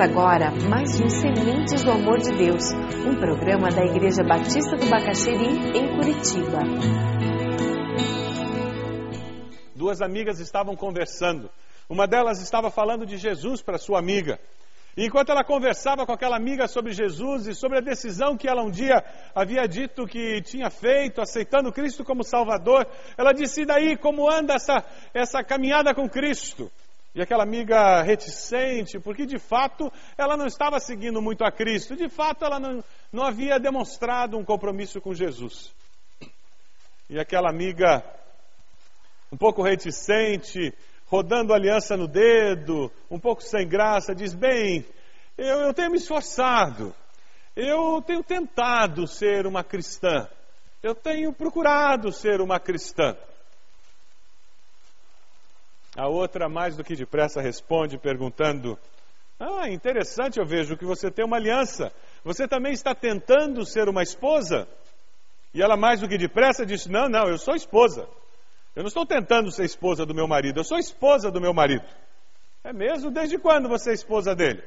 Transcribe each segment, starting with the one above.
Agora mais um Sementes do Amor de Deus, um programa da Igreja Batista do Bacaxeri, em Curitiba. Duas amigas estavam conversando. Uma delas estava falando de Jesus para sua amiga. E enquanto ela conversava com aquela amiga sobre Jesus e sobre a decisão que ela um dia havia dito que tinha feito, aceitando Cristo como Salvador, ela disse: e daí, como anda essa, essa caminhada com Cristo? E aquela amiga reticente, porque de fato ela não estava seguindo muito a Cristo, de fato ela não, não havia demonstrado um compromisso com Jesus. E aquela amiga, um pouco reticente, rodando aliança no dedo, um pouco sem graça, diz: Bem, eu, eu tenho me esforçado, eu tenho tentado ser uma cristã, eu tenho procurado ser uma cristã. A outra, mais do que depressa, responde perguntando: Ah, interessante, eu vejo que você tem uma aliança. Você também está tentando ser uma esposa? E ela, mais do que depressa, disse: Não, não, eu sou esposa. Eu não estou tentando ser esposa do meu marido, eu sou esposa do meu marido. É mesmo? Desde quando você é esposa dele?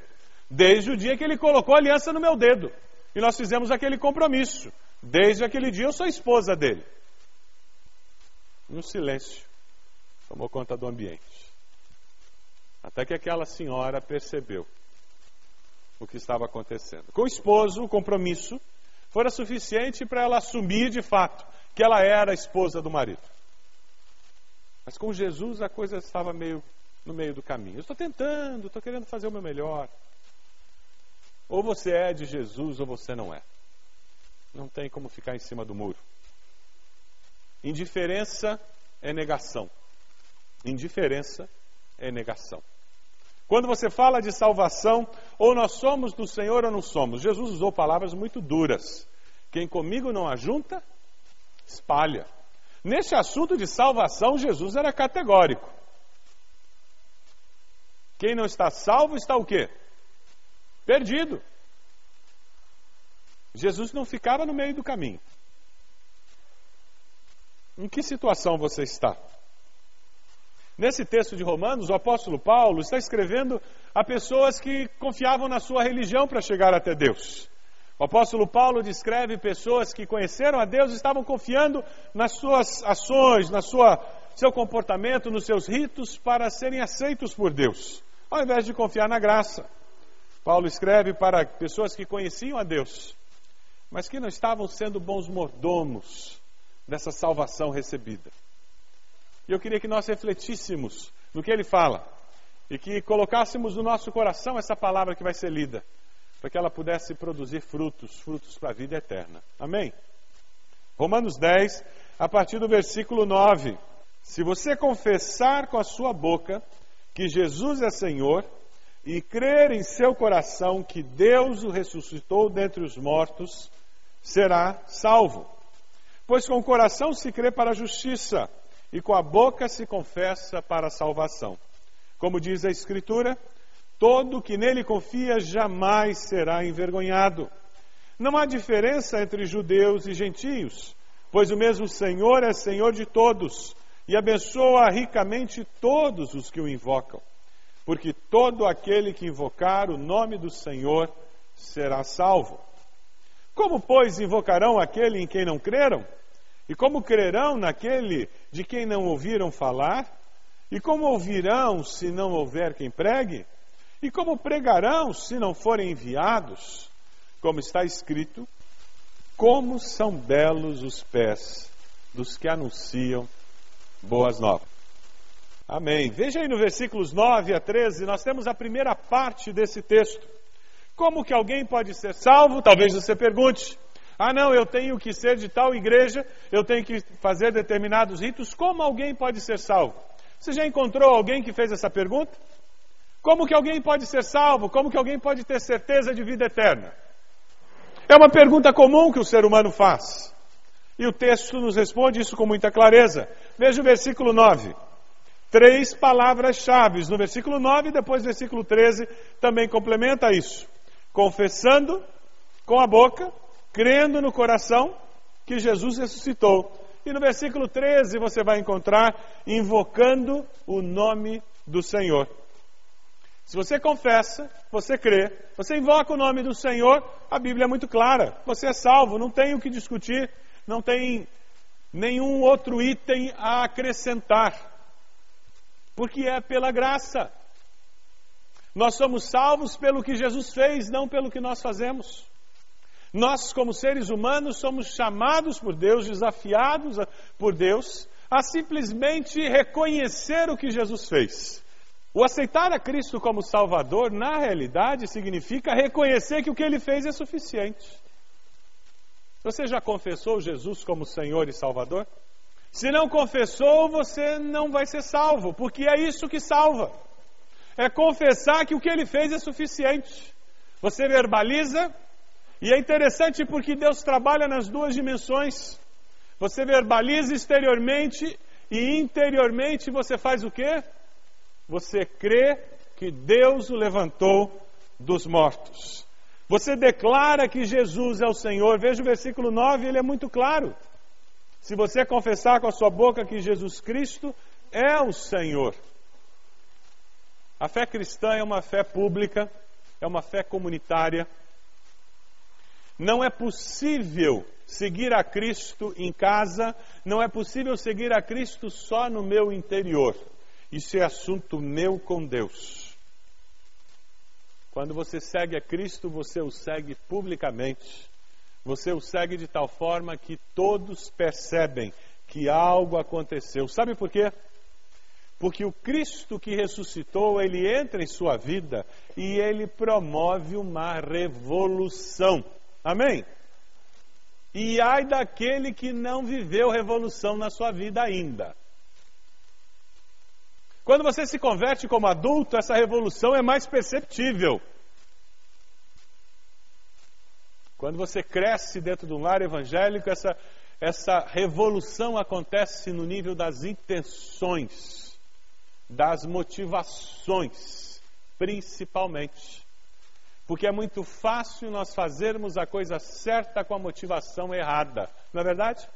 Desde o dia que ele colocou a aliança no meu dedo. E nós fizemos aquele compromisso. Desde aquele dia eu sou esposa dele. No silêncio, tomou conta do ambiente. Até que aquela senhora percebeu o que estava acontecendo. Com o esposo, o compromisso fora suficiente para ela assumir de fato que ela era a esposa do marido. Mas com Jesus a coisa estava meio no meio do caminho. Eu estou tentando, estou querendo fazer o meu melhor. Ou você é de Jesus ou você não é. Não tem como ficar em cima do muro. Indiferença é negação. Indiferença é negação. Quando você fala de salvação, ou nós somos do Senhor ou não somos. Jesus usou palavras muito duras. Quem comigo não ajunta, espalha. Nesse assunto de salvação, Jesus era categórico. Quem não está salvo está o quê? Perdido. Jesus não ficava no meio do caminho. Em que situação você está? Nesse texto de Romanos, o apóstolo Paulo está escrevendo a pessoas que confiavam na sua religião para chegar até Deus. O apóstolo Paulo descreve pessoas que conheceram a Deus e estavam confiando nas suas ações, na sua seu comportamento, nos seus ritos para serem aceitos por Deus, ao invés de confiar na graça. Paulo escreve para pessoas que conheciam a Deus, mas que não estavam sendo bons mordomos dessa salvação recebida. E eu queria que nós refletíssemos no que ele fala e que colocássemos no nosso coração essa palavra que vai ser lida para que ela pudesse produzir frutos, frutos para a vida eterna. Amém? Romanos 10, a partir do versículo 9. Se você confessar com a sua boca que Jesus é Senhor e crer em seu coração que Deus o ressuscitou dentre os mortos, será salvo. Pois com o coração se crê para a justiça e com a boca se confessa para a salvação. Como diz a Escritura, Todo que nele confia jamais será envergonhado. Não há diferença entre judeus e gentios, pois o mesmo Senhor é Senhor de todos e abençoa ricamente todos os que o invocam. Porque todo aquele que invocar o nome do Senhor será salvo. Como, pois, invocarão aquele em quem não creram? E como crerão naquele de quem não ouviram falar? E como ouvirão se não houver quem pregue? E como pregarão se não forem enviados? Como está escrito, como são belos os pés dos que anunciam boas novas. Amém. Veja aí no versículos 9 a 13, nós temos a primeira parte desse texto. Como que alguém pode ser salvo? Talvez você pergunte. Ah, não, eu tenho que ser de tal igreja, eu tenho que fazer determinados ritos. Como alguém pode ser salvo? Você já encontrou alguém que fez essa pergunta? Como que alguém pode ser salvo? Como que alguém pode ter certeza de vida eterna? É uma pergunta comum que o ser humano faz. E o texto nos responde isso com muita clareza. Veja o versículo 9. Três palavras-chave. No versículo 9 e depois versículo 13 também complementa isso. Confessando com a boca, crendo no coração que Jesus ressuscitou. E no versículo 13 você vai encontrar invocando o nome do Senhor. Se você confessa, você crê, você invoca o nome do Senhor, a Bíblia é muito clara. Você é salvo, não tem o que discutir, não tem nenhum outro item a acrescentar. Porque é pela graça. Nós somos salvos pelo que Jesus fez, não pelo que nós fazemos. Nós, como seres humanos, somos chamados por Deus, desafiados por Deus, a simplesmente reconhecer o que Jesus fez. O aceitar a Cristo como Salvador, na realidade, significa reconhecer que o que ele fez é suficiente. Você já confessou Jesus como Senhor e Salvador? Se não confessou, você não vai ser salvo, porque é isso que salva. É confessar que o que ele fez é suficiente. Você verbaliza, e é interessante porque Deus trabalha nas duas dimensões. Você verbaliza exteriormente e interiormente você faz o quê? Você crê que Deus o levantou dos mortos. Você declara que Jesus é o Senhor. Veja o versículo 9, ele é muito claro. Se você confessar com a sua boca que Jesus Cristo é o Senhor. A fé cristã é uma fé pública, é uma fé comunitária, não é possível seguir a Cristo em casa, não é possível seguir a Cristo só no meu interior. Isso é assunto meu com Deus. Quando você segue a Cristo, você o segue publicamente. Você o segue de tal forma que todos percebem que algo aconteceu. Sabe por quê? Porque o Cristo que ressuscitou, ele entra em sua vida e ele promove uma revolução. Amém? E ai daquele que não viveu revolução na sua vida ainda. Quando você se converte como adulto, essa revolução é mais perceptível. Quando você cresce dentro de um lar evangélico, essa, essa revolução acontece no nível das intenções, das motivações, principalmente. Porque é muito fácil nós fazermos a coisa certa com a motivação errada, não é verdade?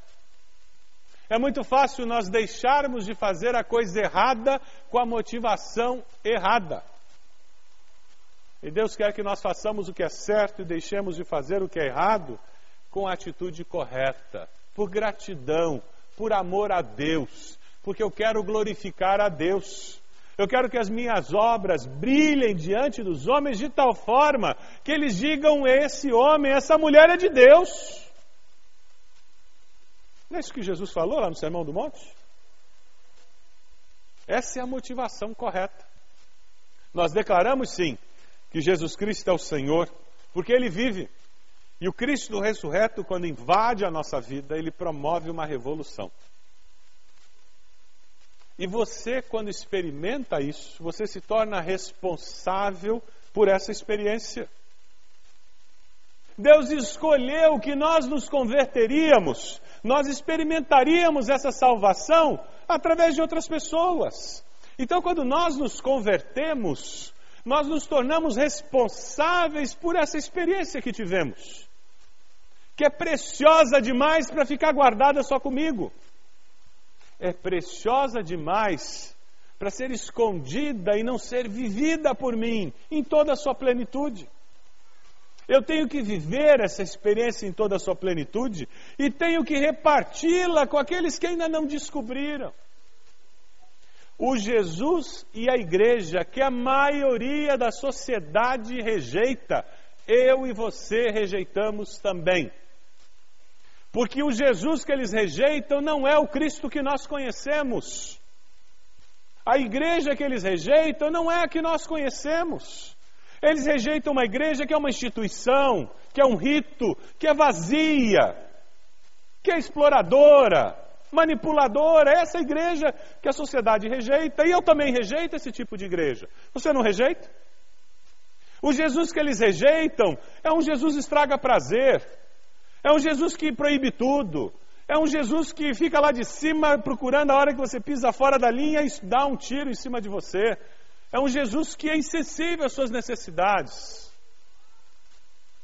É muito fácil nós deixarmos de fazer a coisa errada com a motivação errada. E Deus quer que nós façamos o que é certo e deixemos de fazer o que é errado com a atitude correta, por gratidão, por amor a Deus, porque eu quero glorificar a Deus. Eu quero que as minhas obras brilhem diante dos homens de tal forma que eles digam: esse homem, essa mulher é de Deus. Não é isso que Jesus falou lá no Sermão do Monte? Essa é a motivação correta. Nós declaramos sim que Jesus Cristo é o Senhor, porque Ele vive. E o Cristo ressurreto, quando invade a nossa vida, ele promove uma revolução. E você, quando experimenta isso, você se torna responsável por essa experiência. Deus escolheu que nós nos converteríamos, nós experimentaríamos essa salvação através de outras pessoas. Então, quando nós nos convertemos, nós nos tornamos responsáveis por essa experiência que tivemos, que é preciosa demais para ficar guardada só comigo é preciosa demais para ser escondida e não ser vivida por mim em toda a sua plenitude. Eu tenho que viver essa experiência em toda a sua plenitude e tenho que reparti-la com aqueles que ainda não descobriram. O Jesus e a igreja que a maioria da sociedade rejeita, eu e você rejeitamos também. Porque o Jesus que eles rejeitam não é o Cristo que nós conhecemos. A igreja que eles rejeitam não é a que nós conhecemos. Eles rejeitam uma igreja que é uma instituição, que é um rito, que é vazia, que é exploradora, manipuladora. É essa igreja que a sociedade rejeita. E eu também rejeito esse tipo de igreja. Você não rejeita? O Jesus que eles rejeitam é um Jesus estraga prazer, é um Jesus que proíbe tudo. É um Jesus que fica lá de cima procurando a hora que você pisa fora da linha e dá um tiro em cima de você. É um Jesus que é insensível às suas necessidades.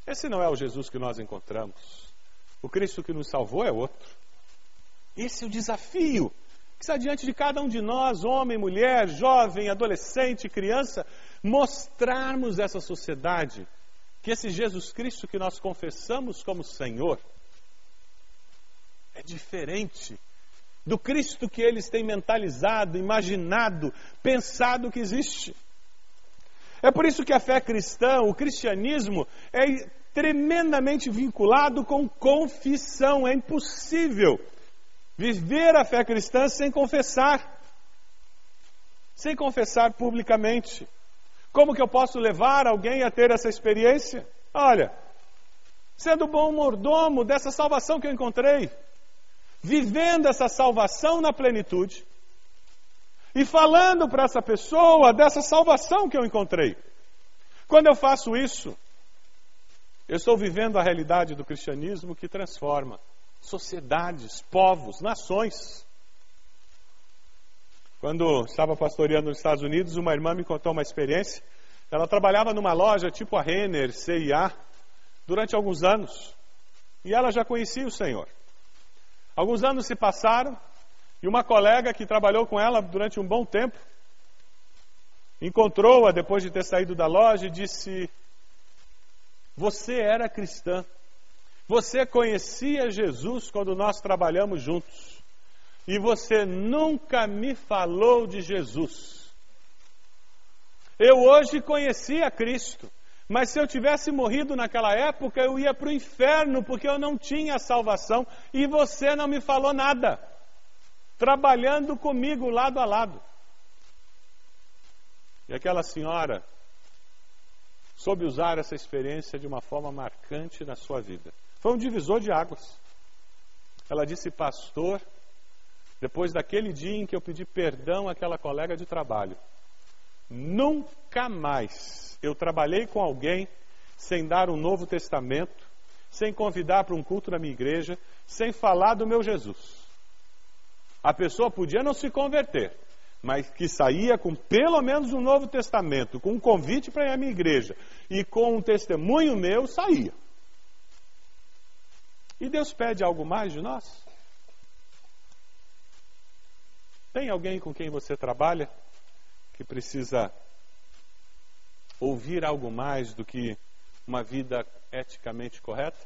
Esse não é o Jesus que nós encontramos. O Cristo que nos salvou é outro. Esse é o desafio que está diante de cada um de nós, homem, mulher, jovem, adolescente, criança. mostrarmos essa sociedade que esse Jesus Cristo que nós confessamos como Senhor é diferente do Cristo que eles têm mentalizado, imaginado, pensado que existe. É por isso que a fé cristã, o cristianismo, é tremendamente vinculado com confissão. É impossível viver a fé cristã sem confessar, sem confessar publicamente. Como que eu posso levar alguém a ter essa experiência? Olha, sendo bom mordomo dessa salvação que eu encontrei, vivendo essa salvação na plenitude e falando para essa pessoa dessa salvação que eu encontrei. Quando eu faço isso, eu estou vivendo a realidade do cristianismo que transforma sociedades, povos, nações. Quando estava pastoreando nos Estados Unidos, uma irmã me contou uma experiência. Ela trabalhava numa loja tipo a Renner, CIA, durante alguns anos. E ela já conhecia o Senhor. Alguns anos se passaram e uma colega que trabalhou com ela durante um bom tempo encontrou-a depois de ter saído da loja e disse: Você era cristã. Você conhecia Jesus quando nós trabalhamos juntos. E você nunca me falou de Jesus. Eu hoje conhecia Cristo. Mas se eu tivesse morrido naquela época, eu ia para o inferno, porque eu não tinha salvação e você não me falou nada, trabalhando comigo lado a lado. E aquela senhora soube usar essa experiência de uma forma marcante na sua vida. Foi um divisor de águas. Ela disse, pastor, depois daquele dia em que eu pedi perdão àquela colega de trabalho, nunca mais eu trabalhei com alguém sem dar um Novo Testamento, sem convidar para um culto na minha igreja, sem falar do meu Jesus. A pessoa podia não se converter, mas que saía com pelo menos um Novo Testamento, com um convite para ir à minha igreja e com um testemunho meu, saía. E Deus pede algo mais de nós? Tem alguém com quem você trabalha que precisa ouvir algo mais do que uma vida eticamente correta?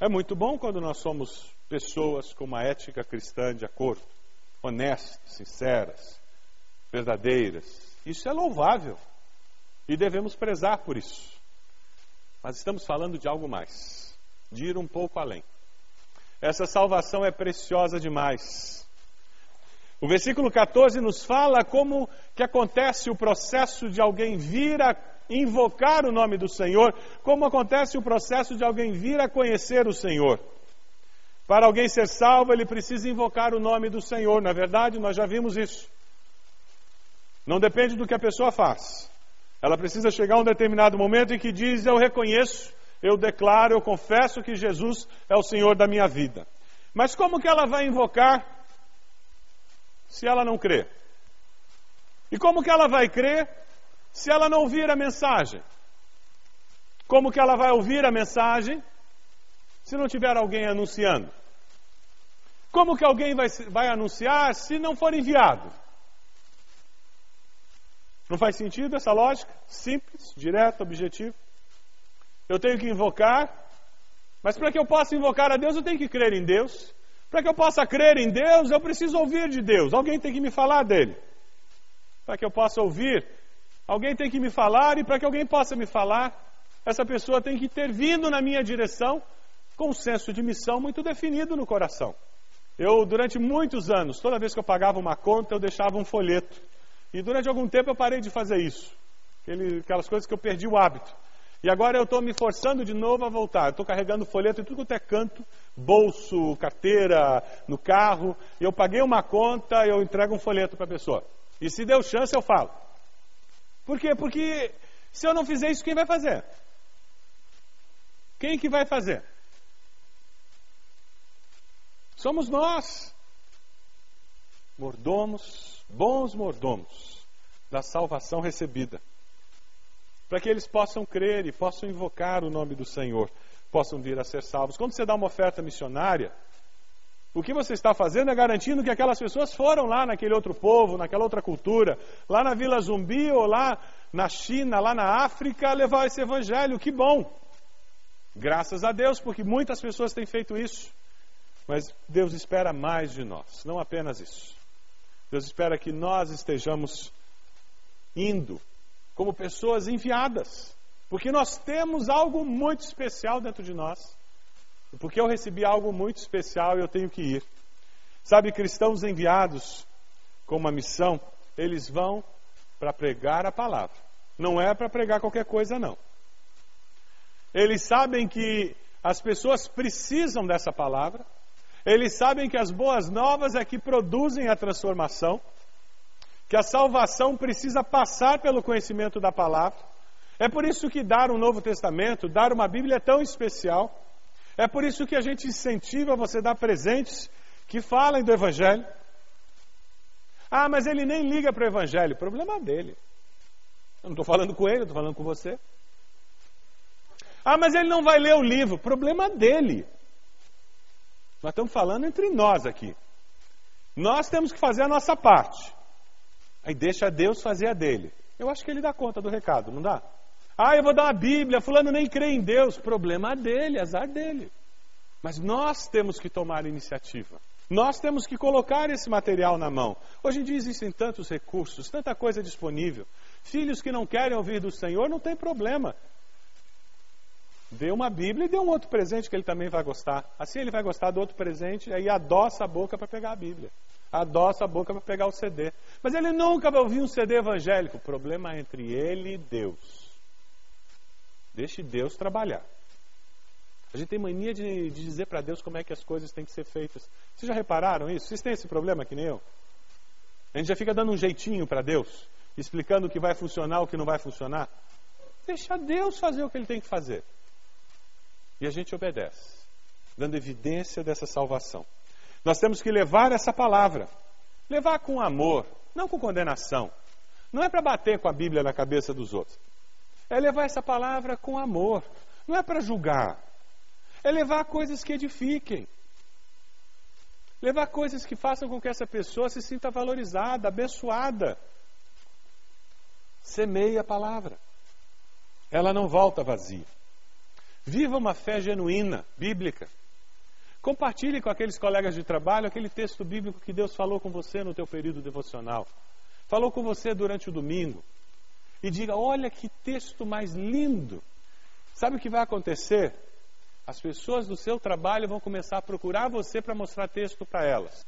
É muito bom quando nós somos pessoas com uma ética cristã de acordo, honestas, sinceras, verdadeiras. Isso é louvável e devemos prezar por isso. Mas estamos falando de algo mais, de ir um pouco além. Essa salvação é preciosa demais. O versículo 14 nos fala como que acontece o processo de alguém vir a invocar o nome do Senhor, como acontece o processo de alguém vir a conhecer o Senhor. Para alguém ser salvo, ele precisa invocar o nome do Senhor. Na verdade, nós já vimos isso. Não depende do que a pessoa faz. Ela precisa chegar a um determinado momento em que diz: Eu reconheço, eu declaro, eu confesso que Jesus é o Senhor da minha vida. Mas como que ela vai invocar se ela não crê? E como que ela vai crer se ela não ouvir a mensagem? Como que ela vai ouvir a mensagem se não tiver alguém anunciando? Como que alguém vai, vai anunciar se não for enviado? Não faz sentido essa lógica? Simples, direta, objetiva. Eu tenho que invocar, mas para que eu possa invocar a Deus, eu tenho que crer em Deus. Para que eu possa crer em Deus, eu preciso ouvir de Deus. Alguém tem que me falar dele. Para que eu possa ouvir, alguém tem que me falar, e para que alguém possa me falar, essa pessoa tem que ter vindo na minha direção com um senso de missão muito definido no coração. Eu, durante muitos anos, toda vez que eu pagava uma conta, eu deixava um folheto. E durante algum tempo eu parei de fazer isso. Aquelas coisas que eu perdi o hábito. E agora eu estou me forçando de novo a voltar. Estou carregando folheto em tudo quanto é canto, bolso, carteira, no carro. Eu paguei uma conta, eu entrego um folheto para a pessoa. E se deu chance, eu falo. Por quê? Porque se eu não fizer isso, quem vai fazer? Quem que vai fazer? Somos nós. Mordomos, bons mordomos da salvação recebida para que eles possam crer e possam invocar o nome do Senhor, possam vir a ser salvos. Quando você dá uma oferta missionária, O que você está fazendo é garantindo que aquelas pessoas foram lá naquele outro povo, naquela outra cultura, lá na Vila Zumbi ou lá na China, lá na África, levar esse evangelho. Que bom! Graças a Deus, porque muitas pessoas têm feito isso. Mas Deus espera mais de nós, não apenas isso. Deus espera que nós estejamos indo como pessoas enviadas, porque nós temos algo muito especial dentro de nós. Porque eu recebi algo muito especial e eu tenho que ir. Sabe, cristãos enviados com uma missão, eles vão para pregar a palavra. Não é para pregar qualquer coisa, não. Eles sabem que as pessoas precisam dessa palavra. Eles sabem que as boas novas é que produzem a transformação. Que a salvação precisa passar pelo conhecimento da palavra. É por isso que dar um Novo Testamento, dar uma Bíblia é tão especial. É por isso que a gente incentiva você a dar presentes que falem do Evangelho. Ah, mas ele nem liga para o Evangelho. Problema dele. Eu não estou falando com ele, estou falando com você. Ah, mas ele não vai ler o livro. Problema dele. Nós estamos falando entre nós aqui. Nós temos que fazer a nossa parte. Aí deixa Deus fazer a dele. Eu acho que ele dá conta do recado, não dá? Ah, eu vou dar uma Bíblia, fulano nem crê em Deus. Problema dele, azar dele. Mas nós temos que tomar iniciativa. Nós temos que colocar esse material na mão. Hoje em dia existem tantos recursos, tanta coisa disponível. Filhos que não querem ouvir do Senhor, não tem problema. Dê uma Bíblia e dê um outro presente que ele também vai gostar. Assim ele vai gostar do outro presente, aí adoça a boca para pegar a Bíblia. Adoça a boca para pegar o CD. Mas ele nunca vai ouvir um CD evangélico. O problema é entre ele e Deus. Deixe Deus trabalhar. A gente tem mania de, de dizer para Deus como é que as coisas têm que ser feitas. Vocês já repararam isso? Vocês têm esse problema que nem eu? A gente já fica dando um jeitinho para Deus, explicando o que vai funcionar, o que não vai funcionar. Deixa Deus fazer o que ele tem que fazer. E a gente obedece, dando evidência dessa salvação. Nós temos que levar essa palavra, levar com amor, não com condenação. Não é para bater com a Bíblia na cabeça dos outros é levar essa palavra com amor. Não é para julgar. É levar coisas que edifiquem. Levar coisas que façam com que essa pessoa se sinta valorizada, abençoada. Semeie a palavra. Ela não volta vazia. Viva uma fé genuína, bíblica. Compartilhe com aqueles colegas de trabalho aquele texto bíblico que Deus falou com você no teu período devocional. Falou com você durante o domingo e diga: Olha que texto mais lindo. Sabe o que vai acontecer? As pessoas do seu trabalho vão começar a procurar você para mostrar texto para elas.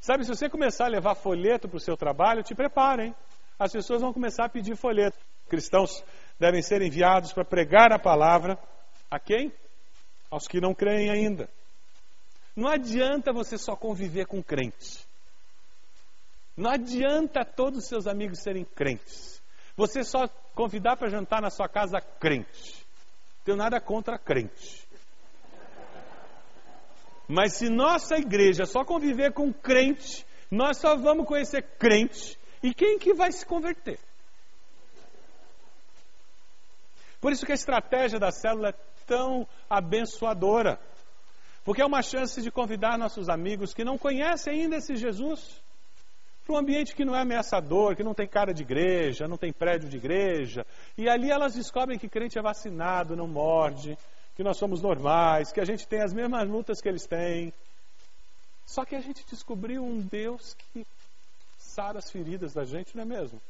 Sabe, se você começar a levar folheto para o seu trabalho, te preparem. As pessoas vão começar a pedir folheto. Cristãos devem ser enviados para pregar a palavra a quem? Aos que não creem ainda. Não adianta você só conviver com crentes. Não adianta todos os seus amigos serem crentes. Você só convidar para jantar na sua casa crente. Tenho nada contra crente. Mas se nossa igreja só conviver com crente, nós só vamos conhecer crente. E quem que vai se converter? Por isso que a estratégia da célula é tão abençoadora. Porque é uma chance de convidar nossos amigos que não conhecem ainda esse Jesus para um ambiente que não é ameaçador, que não tem cara de igreja, não tem prédio de igreja. E ali elas descobrem que crente é vacinado, não morde, que nós somos normais, que a gente tem as mesmas lutas que eles têm. Só que a gente descobriu um Deus que sara as feridas da gente, não é mesmo?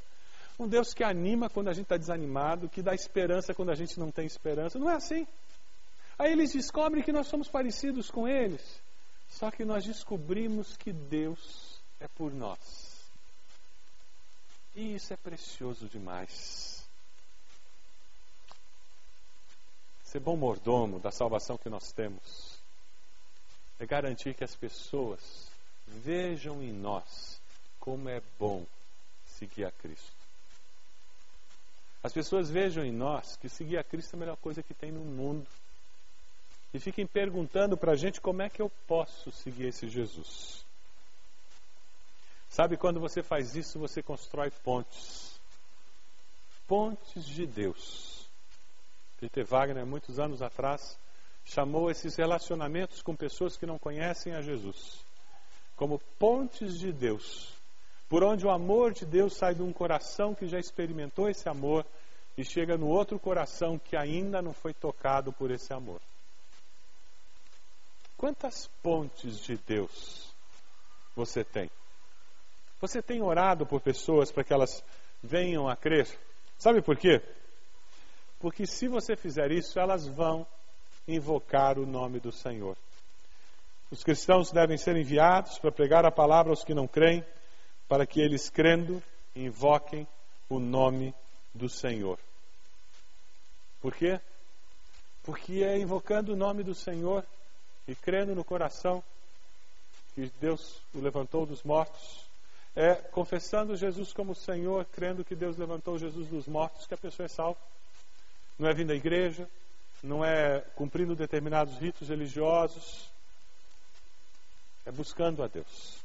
Um Deus que anima quando a gente está desanimado, que dá esperança quando a gente não tem esperança. Não é assim. Aí eles descobrem que nós somos parecidos com eles. Só que nós descobrimos que Deus é por nós. E isso é precioso demais. Ser bom mordomo da salvação que nós temos é garantir que as pessoas vejam em nós como é bom seguir a Cristo. As pessoas vejam em nós que seguir a Cristo é a melhor coisa que tem no mundo. E fiquem perguntando para a gente como é que eu posso seguir esse Jesus. Sabe, quando você faz isso, você constrói pontes. Pontes de Deus. Peter Wagner, muitos anos atrás, chamou esses relacionamentos com pessoas que não conhecem a Jesus como pontes de Deus, por onde o amor de Deus sai de um coração que já experimentou esse amor e chega no outro coração que ainda não foi tocado por esse amor. Quantas pontes de Deus você tem? Você tem orado por pessoas para que elas venham a crer? Sabe por quê? Porque se você fizer isso, elas vão invocar o nome do Senhor. Os cristãos devem ser enviados para pregar a palavra aos que não creem, para que eles, crendo, invoquem o nome do Senhor. Por quê? Porque é invocando o nome do Senhor e crendo no coração que Deus o levantou dos mortos, é confessando Jesus como Senhor, crendo que Deus levantou Jesus dos mortos, que a pessoa é salva. Não é vindo à igreja, não é cumprindo determinados ritos religiosos, é buscando a Deus.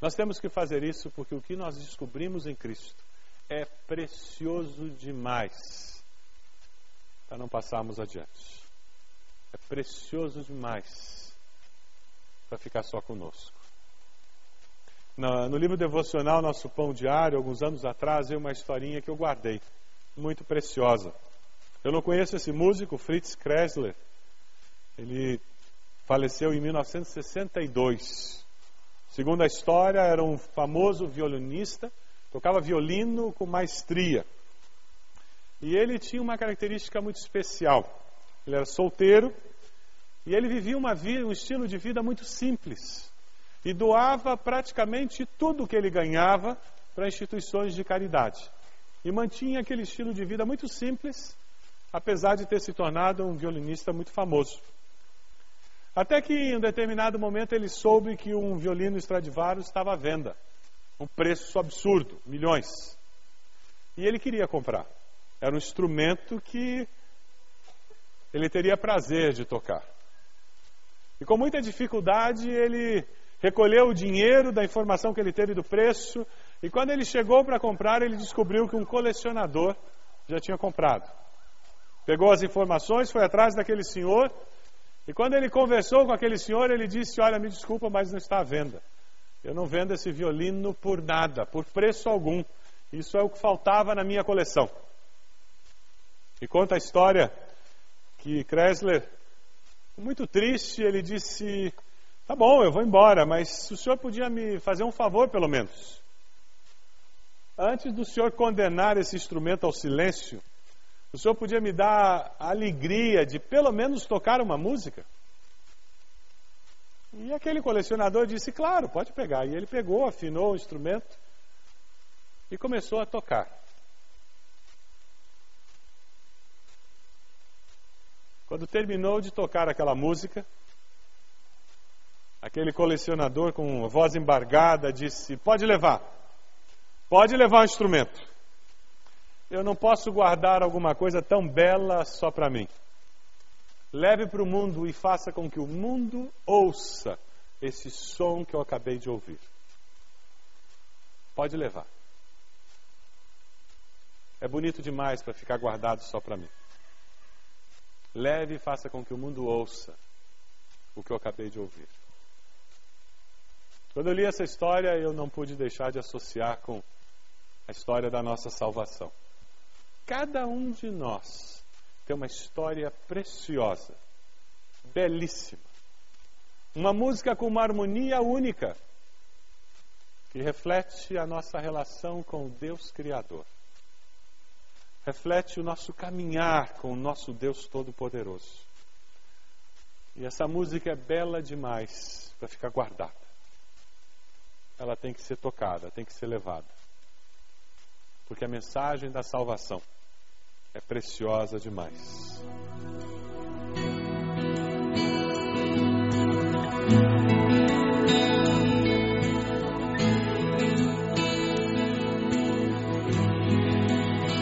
Nós temos que fazer isso porque o que nós descobrimos em Cristo é precioso demais para não passarmos adiante. Precioso demais para ficar só conosco. No, no, livro devocional Nosso Pão Diário, alguns anos atrás, eu uma historinha que eu guardei, muito preciosa. Eu não conheço esse músico, Fritz Kressler. Ele faleceu em 1962. Segundo a história, era um famoso violinista, tocava violino com maestria. E ele tinha uma característica muito especial. Ele era solteiro e ele vivia uma vida, um estilo de vida muito simples e doava praticamente tudo que ele ganhava para instituições de caridade. E mantinha aquele estilo de vida muito simples, apesar de ter se tornado um violinista muito famoso. Até que em um determinado momento ele soube que um violino Stradivarius estava à venda. Um preço absurdo, milhões. E ele queria comprar. Era um instrumento que ele teria prazer de tocar. E com muita dificuldade ele recolheu o dinheiro da informação que ele teve do preço, e quando ele chegou para comprar, ele descobriu que um colecionador já tinha comprado. Pegou as informações, foi atrás daquele senhor, e quando ele conversou com aquele senhor, ele disse: Olha, me desculpa, mas não está à venda. Eu não vendo esse violino por nada, por preço algum. Isso é o que faltava na minha coleção. E conta a história que Kressler, muito triste, ele disse: Tá bom, eu vou embora, mas o senhor podia me fazer um favor, pelo menos. Antes do senhor condenar esse instrumento ao silêncio, o senhor podia me dar a alegria de pelo menos tocar uma música? E aquele colecionador disse: Claro, pode pegar. E ele pegou, afinou o instrumento e começou a tocar. Quando terminou de tocar aquela música, Aquele colecionador com voz embargada disse: Pode levar, pode levar o instrumento. Eu não posso guardar alguma coisa tão bela só para mim. Leve para o mundo e faça com que o mundo ouça esse som que eu acabei de ouvir. Pode levar. É bonito demais para ficar guardado só para mim. Leve e faça com que o mundo ouça o que eu acabei de ouvir. Quando eu li essa história, eu não pude deixar de associar com a história da nossa salvação. Cada um de nós tem uma história preciosa, belíssima. Uma música com uma harmonia única, que reflete a nossa relação com Deus Criador. Reflete o nosso caminhar com o nosso Deus Todo-Poderoso. E essa música é bela demais para ficar guardada ela tem que ser tocada, tem que ser levada. Porque a mensagem da salvação é preciosa demais.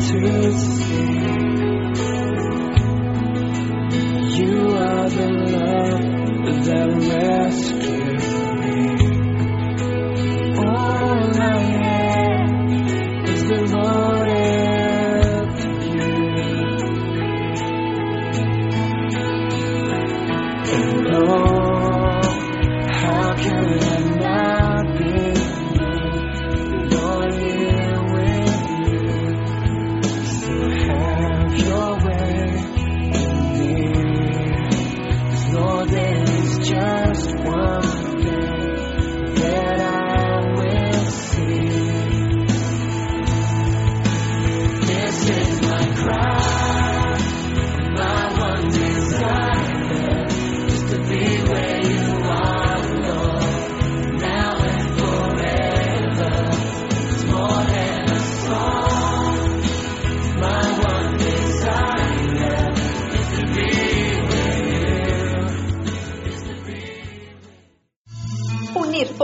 to see